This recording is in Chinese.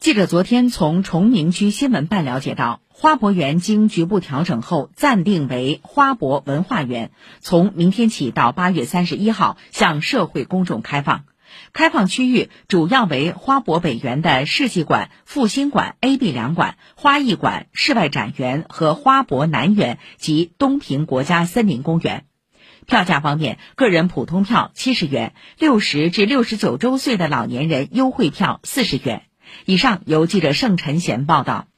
记者昨天从崇明区新闻办了解到，花博园经局部调整后暂定为花博文化园，从明天起到八月三十一号向社会公众开放。开放区域主要为花博北园的世纪馆、复兴馆、A、B 两馆、花艺馆、室外展园和花博南园及东平国家森林公园。票价方面，个人普通票七十元，六十至六十九周岁的老年人优惠票四十元。以上由记者盛晨贤报道。